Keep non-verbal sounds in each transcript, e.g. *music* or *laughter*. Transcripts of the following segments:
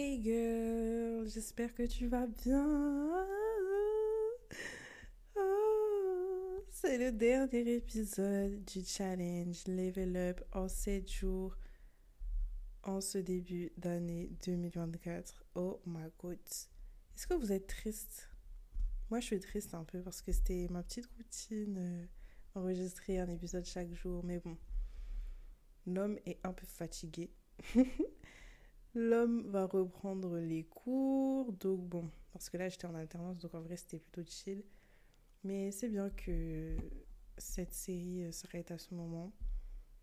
Hey girl, j'espère que tu vas bien. Oh, c'est le dernier épisode du challenge Level Up en 7 jours en ce début d'année 2024. Oh my god. Est-ce que vous êtes triste? Moi, je suis triste un peu parce que c'était ma petite routine, euh, enregistrer un épisode chaque jour. Mais bon, l'homme est un peu fatigué. *laughs* L'homme va reprendre les cours. Donc bon, parce que là j'étais en alternance, donc en vrai c'était plutôt chill. Mais c'est bien que cette série euh, s'arrête à ce moment.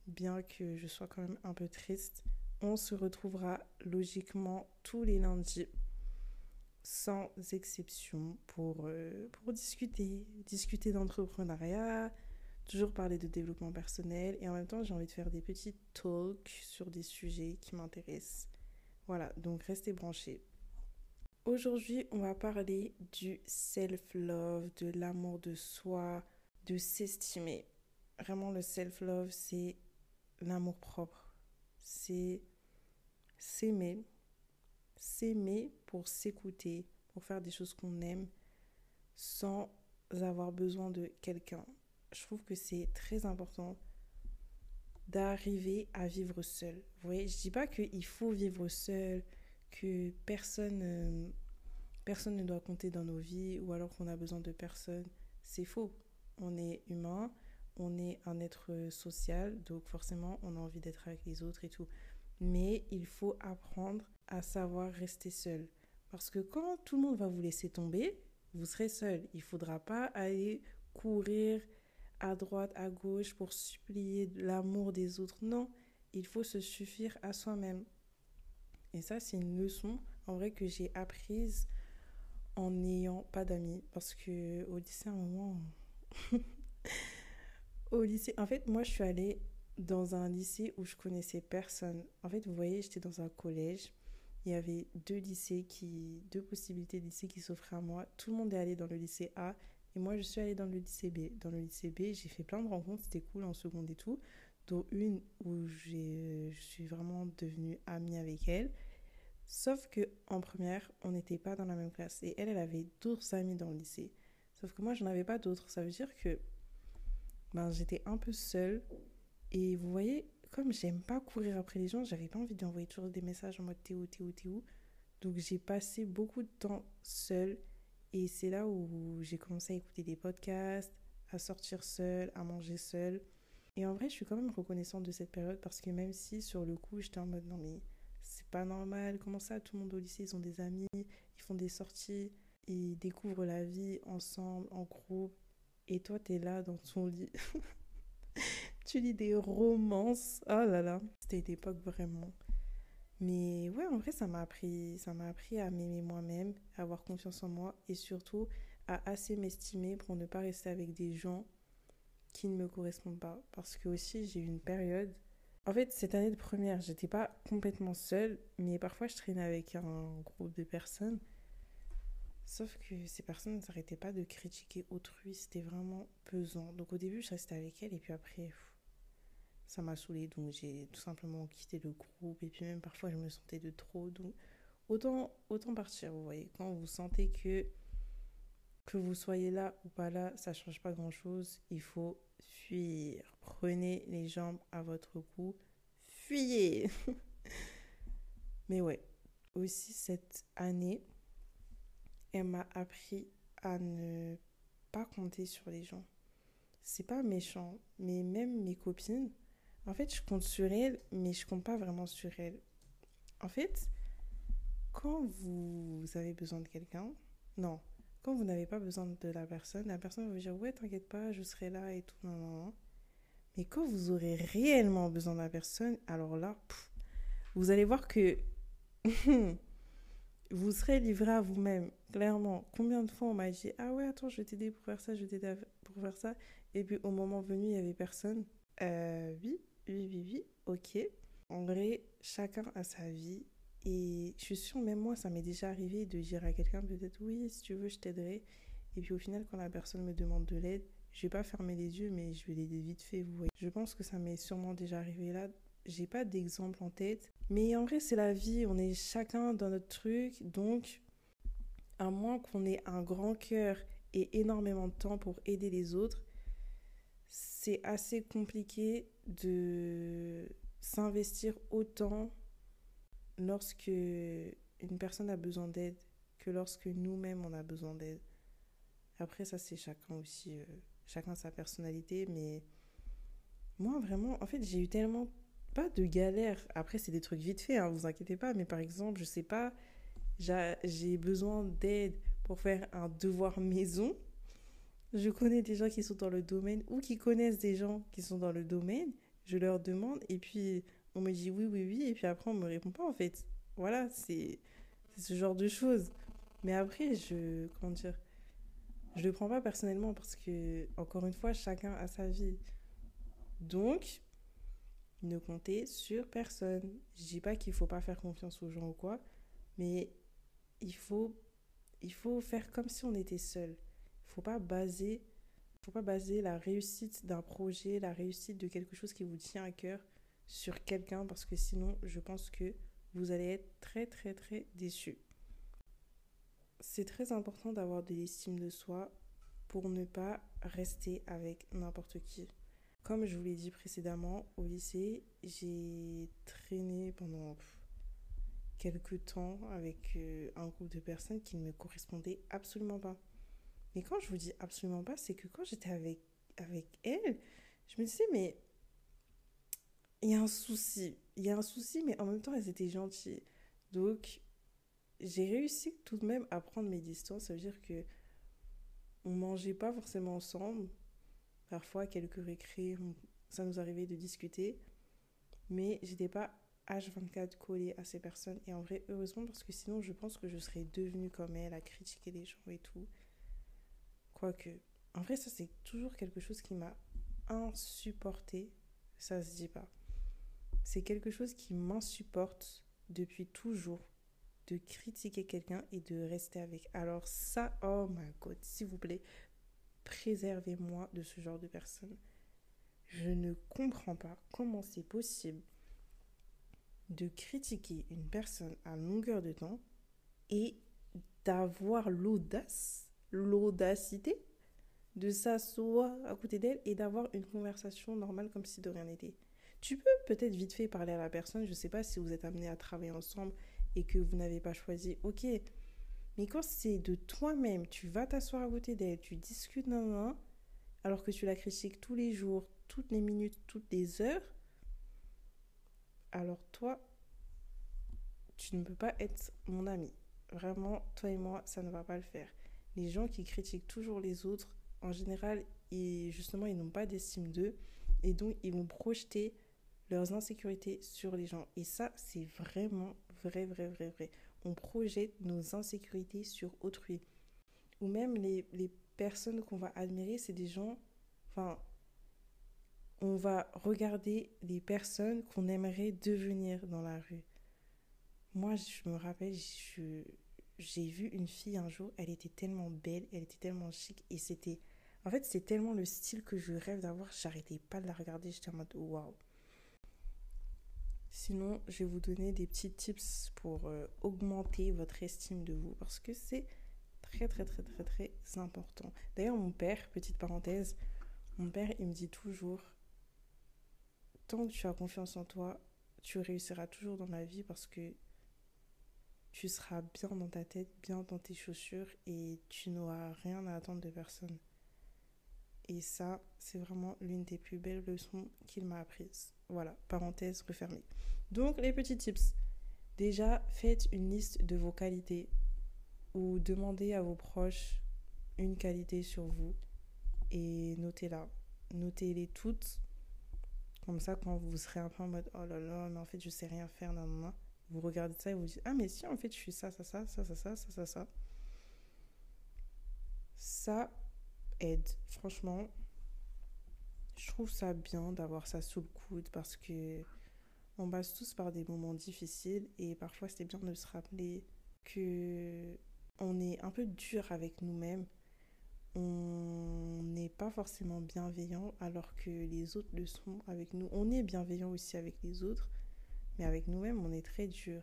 Bien que je sois quand même un peu triste. On se retrouvera logiquement tous les lundis, sans exception, pour, euh, pour discuter. Discuter d'entrepreneuriat, toujours parler de développement personnel. Et en même temps, j'ai envie de faire des petits talks sur des sujets qui m'intéressent. Voilà, donc restez branchés. Aujourd'hui, on va parler du self-love, de l'amour de soi, de s'estimer. Vraiment, le self-love, c'est l'amour propre. C'est s'aimer. S'aimer pour s'écouter, pour faire des choses qu'on aime sans avoir besoin de quelqu'un. Je trouve que c'est très important d'arriver à vivre seul. Vous voyez, je dis pas qu'il faut vivre seul, que personne, euh, personne ne doit compter dans nos vies ou alors qu'on a besoin de personne. C'est faux. On est humain, on est un être social, donc forcément on a envie d'être avec les autres et tout. Mais il faut apprendre à savoir rester seul. Parce que quand tout le monde va vous laisser tomber, vous serez seul. Il ne faudra pas aller courir à droite, à gauche pour supplier l'amour des autres. Non, il faut se suffire à soi-même. Et ça, c'est une leçon en vrai que j'ai apprise en n'ayant pas d'amis. Parce que au lycée, à un moment. *laughs* au lycée, en fait, moi, je suis allée dans un lycée où je connaissais personne. En fait, vous voyez, j'étais dans un collège. Il y avait deux lycées qui, deux possibilités de lycée qui s'offraient à moi. Tout le monde est allé dans le lycée A et moi, je suis allée dans le lycée B. Dans le lycée B, j'ai fait plein de rencontres, c'était cool en seconde et tout. Dont une où je suis vraiment devenue amie avec elle. Sauf que en première, on n'était pas dans la même classe. Et elle, elle avait d'autres amis dans le lycée. Sauf que moi, je n'en avais pas d'autres. Ça veut dire que ben, j'étais un peu seule. Et vous voyez, comme j'aime pas courir après les gens, j'avais pas envie d'envoyer toujours des messages en mode t'es où, t'es où, t'es où. Donc j'ai passé beaucoup de temps seule et c'est là où j'ai commencé à écouter des podcasts, à sortir seule, à manger seule. Et en vrai, je suis quand même reconnaissante de cette période parce que même si sur le coup, j'étais en mode non mais c'est pas normal, comment ça, tout le monde au lycée, ils ont des amis, ils font des sorties, ils découvrent la vie ensemble, en groupe. Et toi, t'es là dans ton lit. *laughs* tu lis des romances. Oh là là, c'était une époque vraiment. Mais ouais, en vrai, ça m'a appris, appris à m'aimer moi-même, à avoir confiance en moi et surtout à assez m'estimer pour ne pas rester avec des gens qui ne me correspondent pas. Parce que aussi, j'ai eu une période. En fait, cette année de première, j'étais pas complètement seule, mais parfois je traînais avec un groupe de personnes. Sauf que ces personnes n'arrêtaient pas de critiquer autrui, c'était vraiment pesant. Donc au début, je restais avec elles et puis après, ça m'a saoulé donc j'ai tout simplement quitté le groupe. Et puis même parfois je me sentais de trop donc autant autant partir vous voyez. Quand vous sentez que que vous soyez là ou pas là ça change pas grand chose il faut fuir. Prenez les jambes à votre cou. Fuyez *laughs* mais ouais aussi cette année elle m'a appris à ne pas compter sur les gens. C'est pas méchant mais même mes copines en fait, je compte sur elle, mais je compte pas vraiment sur elle. En fait, quand vous avez besoin de quelqu'un, non, quand vous n'avez pas besoin de la personne, la personne va vous dire ouais, t'inquiète pas, je serai là et tout, non, non, non. Mais quand vous aurez réellement besoin de la personne, alors là, vous allez voir que *laughs* vous serez livré à vous-même, clairement. Combien de fois on m'a dit ah ouais, attends, je vais t'aider pour faire ça, je vais t'aider pour faire ça, et puis au moment venu, il y avait personne. Euh, oui, oui, oui, oui, ok. En vrai, chacun a sa vie. Et je suis sûre, même moi, ça m'est déjà arrivé de dire à quelqu'un peut-être oui, si tu veux, je t'aiderai. Et puis au final, quand la personne me demande de l'aide, je vais pas fermer les yeux, mais je vais l'aider vite fait, vous voyez. Je pense que ça m'est sûrement déjà arrivé là. J'ai pas d'exemple en tête. Mais en vrai, c'est la vie, on est chacun dans notre truc, donc à moins qu'on ait un grand cœur et énormément de temps pour aider les autres, c'est assez compliqué de s'investir autant lorsque une personne a besoin d'aide que lorsque nous-mêmes on a besoin d'aide. Après, ça, c'est chacun aussi, euh, chacun sa personnalité, mais moi, vraiment, en fait, j'ai eu tellement pas de galère. Après, c'est des trucs vite fait, hein, vous inquiétez pas, mais par exemple, je sais pas, j'ai besoin d'aide pour faire un devoir maison. Je connais des gens qui sont dans le domaine ou qui connaissent des gens qui sont dans le domaine. Je leur demande et puis on me dit oui, oui, oui, et puis après on me répond pas en fait. Voilà, c'est ce genre de choses. Mais après, je. Comment dire Je le prends pas personnellement parce que, encore une fois, chacun a sa vie. Donc, ne comptez sur personne. Je dis pas qu'il faut pas faire confiance aux gens ou quoi, mais il faut, il faut faire comme si on était seul. Faut pas baser, faut pas baser la réussite d'un projet, la réussite de quelque chose qui vous tient à cœur sur quelqu'un parce que sinon, je pense que vous allez être très très très déçu. C'est très important d'avoir de l'estime de soi pour ne pas rester avec n'importe qui. Comme je vous l'ai dit précédemment, au lycée, j'ai traîné pendant quelques temps avec euh, un groupe de personnes qui ne me correspondaient absolument pas. Mais quand je vous dis absolument pas, c'est que quand j'étais avec, avec elle, je me disais, mais il y a un souci. Il y a un souci, mais en même temps, elles étaient gentilles. Donc, j'ai réussi tout de même à prendre mes distances. Ça veut dire que on mangeait pas forcément ensemble. Parfois, quelques récrés, ça nous arrivait de discuter. Mais j'étais pas H24 collée à ces personnes. Et en vrai, heureusement, parce que sinon, je pense que je serais devenue comme elle, à critiquer les gens et tout. Quoique, en vrai, ça, c'est toujours quelque chose qui m'a insupporté. Ça se dit pas. C'est quelque chose qui m'insupporte depuis toujours de critiquer quelqu'un et de rester avec. Alors ça, oh my god, s'il vous plaît, préservez-moi de ce genre de personne. Je ne comprends pas comment c'est possible de critiquer une personne à longueur de temps et d'avoir l'audace, l'audacité de s'asseoir à côté d'elle et d'avoir une conversation normale comme si de rien n'était. Tu peux peut-être vite fait parler à la personne, je ne sais pas si vous êtes amené à travailler ensemble et que vous n'avez pas choisi, ok. Mais quand c'est de toi-même, tu vas t'asseoir à côté d'elle, tu discutes d'un alors que tu la critiques tous les jours, toutes les minutes, toutes les heures, alors toi, tu ne peux pas être mon ami. Vraiment, toi et moi, ça ne va pas le faire. Les gens qui critiquent toujours les autres, en général, ils, justement, ils n'ont pas d'estime d'eux et donc ils vont projeter leurs insécurités sur les gens. Et ça, c'est vraiment vrai, vrai, vrai, vrai. On projette nos insécurités sur autrui. Ou même les, les personnes qu'on va admirer, c'est des gens... Enfin, on va regarder les personnes qu'on aimerait devenir dans la rue. Moi, je me rappelle, j'ai vu une fille un jour, elle était tellement belle, elle était tellement chic, et c'était... En fait, c'est tellement le style que je rêve d'avoir, j'arrêtais pas de la regarder, j'étais en mode waouh. Sinon, je vais vous donner des petits tips pour euh, augmenter votre estime de vous parce que c'est très très très très très important. D'ailleurs, mon père, petite parenthèse, mon père, il me dit toujours tant que tu as confiance en toi, tu réussiras toujours dans la vie parce que tu seras bien dans ta tête, bien dans tes chaussures et tu n'auras rien à attendre de personne. Et ça, c'est vraiment l'une des plus belles leçons qu'il m'a apprises. Voilà, parenthèse refermée. Donc, les petits tips. Déjà, faites une liste de vos qualités ou demandez à vos proches une qualité sur vous et notez-la. Notez-les toutes. Comme ça, quand vous serez un peu en mode oh là là, mais en fait, je sais rien faire, non, non, non. Vous regardez ça et vous dites ah, mais si, en fait, je suis ça, ça, ça, ça, ça, ça, ça, ça, ça. Aide. Franchement, je trouve ça bien d'avoir ça sous le coude parce que on passe tous par des moments difficiles et parfois c'est bien de se rappeler que on est un peu dur avec nous-mêmes. On n'est pas forcément bienveillant alors que les autres le sont avec nous. On est bienveillant aussi avec les autres, Mais avec nous-mêmes, on est très dur.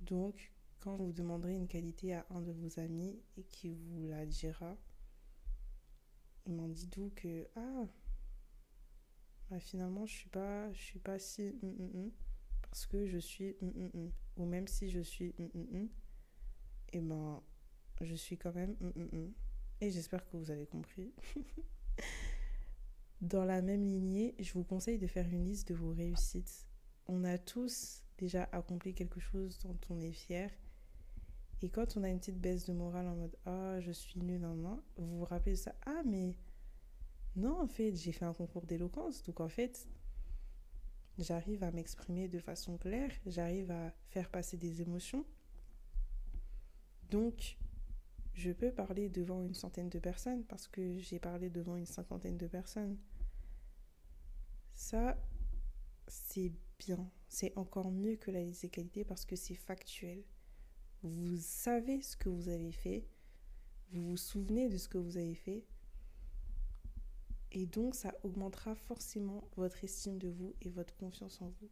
Donc, quand vous demanderez une qualité à un de vos amis et qu'il vous la dira, il m'en dit d'où que ah bah, finalement je suis pas je suis pas si hum, hum, hum, parce que je suis ou même si je suis et eh ben je suis quand même et j'espère que vous avez compris. *laughs* Dans la même lignée, je vous conseille de faire une liste de vos réussites. On a tous déjà accompli quelque chose dont on est fier et quand on a une petite baisse de morale en mode Ah, je suis nul, non, non, vous vous rappelez ça? Ah, mais non, en fait, j'ai fait un concours d'éloquence. Donc, en fait, j'arrive à m'exprimer de façon claire, j'arrive à faire passer des émotions. Donc, je peux parler devant une centaine de personnes parce que j'ai parlé devant une cinquantaine de personnes. Ça, c'est C'est encore mieux que la liste des qualités parce que c'est factuel vous savez ce que vous avez fait, vous vous souvenez de ce que vous avez fait, et donc ça augmentera forcément votre estime de vous et votre confiance en vous.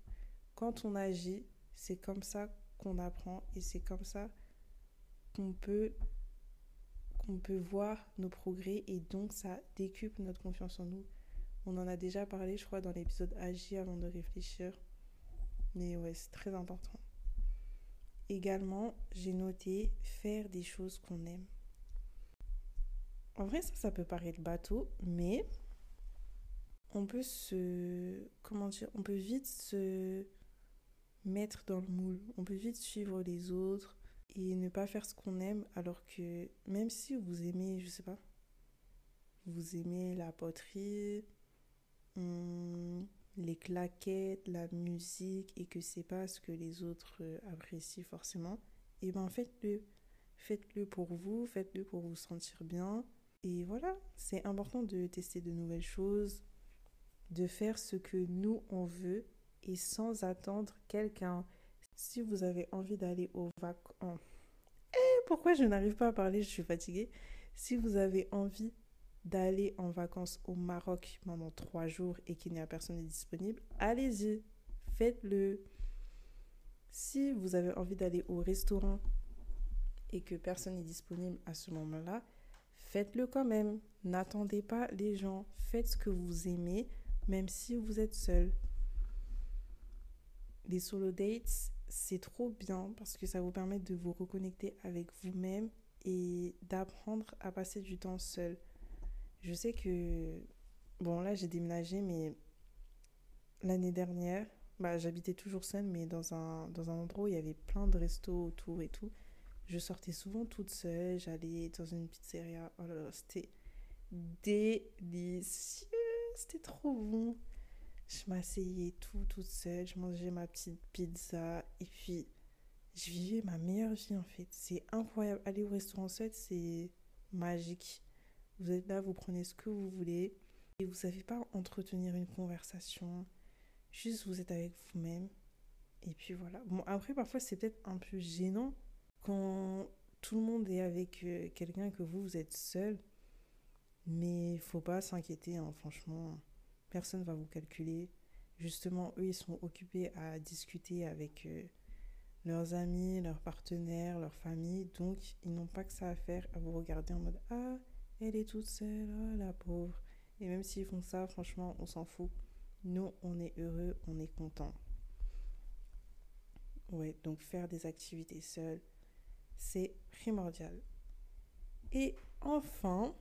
Quand on agit, c'est comme ça qu'on apprend et c'est comme ça qu'on peut qu'on peut voir nos progrès et donc ça décuple notre confiance en nous. On en a déjà parlé, je crois, dans l'épisode Agir avant de réfléchir. Mais ouais, c'est très important. Également, j'ai noté faire des choses qu'on aime. En vrai, ça, ça peut paraître bateau, mais on peut se. Comment dire On peut vite se mettre dans le moule. On peut vite suivre les autres et ne pas faire ce qu'on aime, alors que même si vous aimez, je sais pas, vous aimez la poterie, claquettes, la musique et que c'est pas ce que les autres euh, apprécient forcément, et eh ben faites-le. Faites-le pour vous, faites-le pour vous sentir bien. Et voilà, c'est important de tester de nouvelles choses, de faire ce que nous on veut et sans attendre quelqu'un. Si vous avez envie d'aller au vacances... Eh, pourquoi je n'arrive pas à parler? Je suis fatiguée. Si vous avez envie d'aller en vacances au Maroc pendant trois jours et qu'il n'y a personne disponible, allez-y, faites-le. Si vous avez envie d'aller au restaurant et que personne n'est disponible à ce moment-là, faites-le quand même. N'attendez pas les gens. Faites ce que vous aimez, même si vous êtes seul. Les solo dates, c'est trop bien parce que ça vous permet de vous reconnecter avec vous-même et d'apprendre à passer du temps seul. Je sais que, bon là j'ai déménagé, mais l'année dernière, bah, j'habitais toujours seule, mais dans un, dans un endroit où il y avait plein de restos autour et tout. Je sortais souvent toute seule, j'allais dans une pizzeria. Oh là là, c'était délicieux, c'était trop bon. Je m'asseyais tout toute seule, je mangeais ma petite pizza et puis je vivais ma meilleure vie en fait. C'est incroyable. Aller au restaurant seul, c'est magique. Vous êtes là, vous prenez ce que vous voulez et vous ne savez pas entretenir une conversation. Juste vous êtes avec vous-même. Et puis voilà. Bon, après, parfois, c'est peut-être un peu gênant quand tout le monde est avec euh, quelqu'un que vous, vous êtes seul. Mais il faut pas s'inquiéter, hein, franchement. Personne va vous calculer. Justement, eux, ils sont occupés à discuter avec euh, leurs amis, leurs partenaires, leur famille. Donc, ils n'ont pas que ça à faire à vous regarder en mode Ah, elle est toute seule, oh, la pauvre. Et même s'ils font ça, franchement, on s'en fout. Nous, on est heureux, on est content. Ouais, donc faire des activités seules, c'est primordial. Et enfin,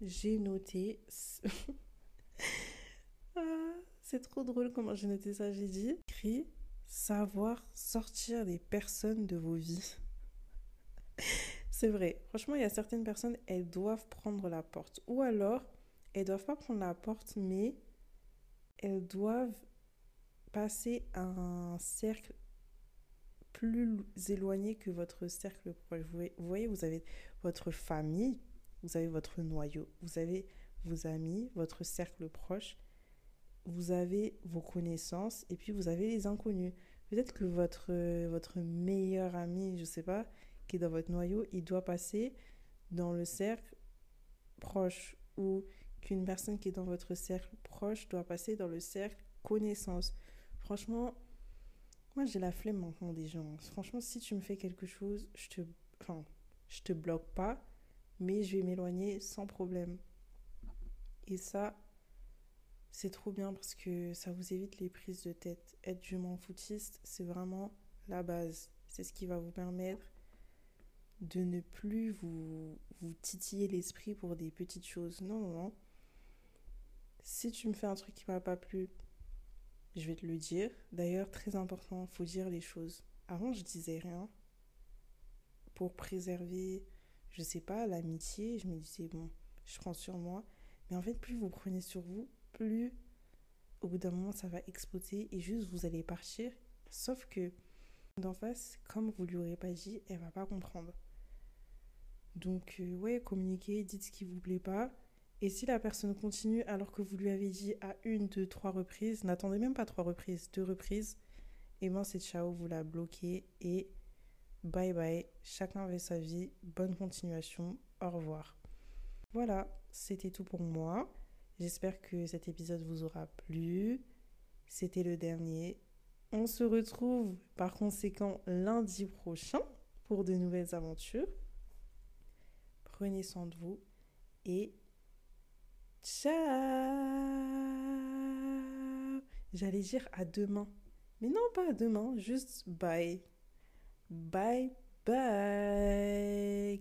j'ai noté. *laughs* ah, c'est trop drôle comment j'ai noté ça. J'ai dit savoir sortir les personnes de vos vies. C'est vrai. Franchement, il y a certaines personnes, elles doivent prendre la porte. Ou alors, elles doivent pas prendre la porte, mais elles doivent passer un cercle plus éloigné que votre cercle proche. Vous voyez, vous avez votre famille, vous avez votre noyau, vous avez vos amis, votre cercle proche, vous avez vos connaissances et puis vous avez les inconnus. Peut-être que votre, votre meilleur ami, je sais pas, dans votre noyau, il doit passer dans le cercle proche ou qu'une personne qui est dans votre cercle proche doit passer dans le cercle connaissance. Franchement, Moi, j'ai la flemme maintenant des gens. Franchement, si tu me fais quelque chose, je te, enfin, je te bloque pas, mais je vais m'éloigner sans problème. Et ça, c'est trop bien parce que ça vous évite les prises de tête. Être jument foutiste, c'est vraiment la base. C'est ce qui va vous permettre de ne plus vous, vous titiller l'esprit pour des petites choses. Non, non. Si tu me fais un truc qui m'a pas plu, je vais te le dire. D'ailleurs, très important, faut dire les choses. Avant, je disais rien pour préserver, je sais pas, l'amitié. Je me disais, bon, je prends sur moi. Mais en fait, plus vous prenez sur vous, plus au bout d'un moment, ça va exploser et juste vous allez partir. Sauf que d'en face, comme vous lui aurez pas dit, elle va pas comprendre. Donc, euh, communiquez, dites ce qui vous plaît pas. Et si la personne continue alors que vous lui avez dit à une, deux, trois reprises, n'attendez même pas trois reprises, deux reprises, et moi c'est ciao, vous la bloquez et bye bye. Chacun avait sa vie. Bonne continuation. Au revoir. Voilà, c'était tout pour moi. J'espère que cet épisode vous aura plu. C'était le dernier. On se retrouve par conséquent lundi prochain pour de nouvelles aventures. De vous et ciao J'allais dire à demain. Mais non, pas à demain, juste bye. Bye bye